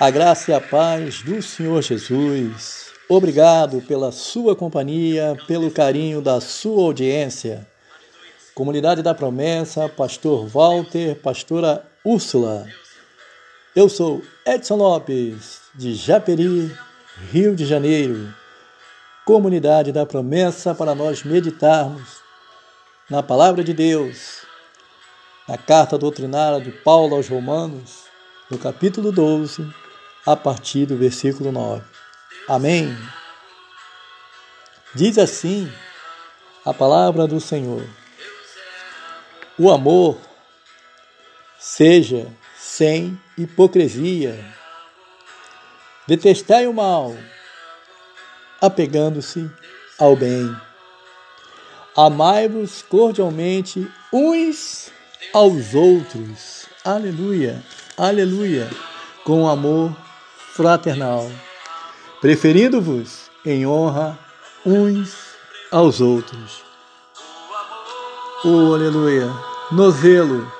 A graça e a paz do Senhor Jesus. Obrigado pela sua companhia, pelo carinho da sua audiência. Comunidade da Promessa, Pastor Walter, Pastora Úrsula. Eu sou Edson Lopes, de Japeri, Rio de Janeiro. Comunidade da Promessa para nós meditarmos na Palavra de Deus, na carta doutrinária de Paulo aos Romanos, no capítulo 12 a partir do versículo 9. Amém. Diz assim a palavra do Senhor: O amor seja sem hipocrisia. Detestai o mal, apegando-se ao bem. Amai-vos cordialmente uns aos outros. Aleluia, aleluia. Com amor fraternal, preferindo-vos em honra uns aos outros. Oh, aleluia! No zelo,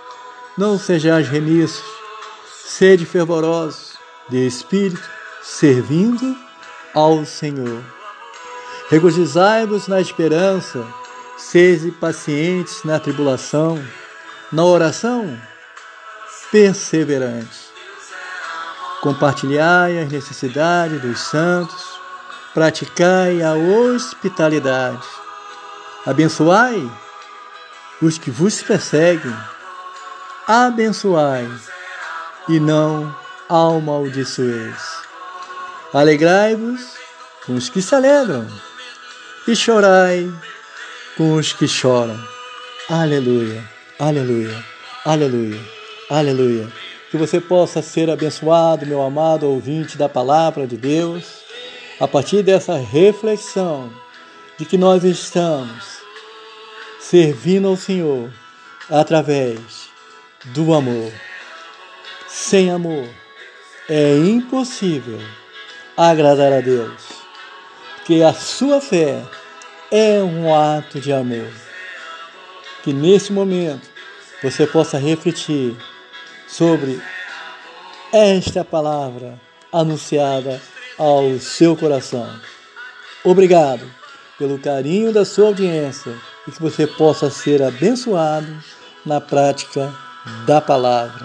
não sejais remiços, sede fervorosos de espírito, servindo ao Senhor. Regozijai-vos na esperança, sede pacientes na tribulação, na oração, perseverantes Compartilhai as necessidades dos santos, praticai a hospitalidade, abençoai os que vos perseguem, abençoai e não amaldiçoeis. Alegrai-vos com os que se alegram e chorai com os que choram. Aleluia, aleluia, aleluia, aleluia que você possa ser abençoado, meu amado ouvinte da palavra de Deus, a partir dessa reflexão de que nós estamos servindo ao Senhor através do amor. Sem amor é impossível agradar a Deus, porque a sua fé é um ato de amor. Que nesse momento você possa refletir sobre esta palavra anunciada ao seu coração. Obrigado pelo carinho da sua audiência e que você possa ser abençoado na prática da palavra.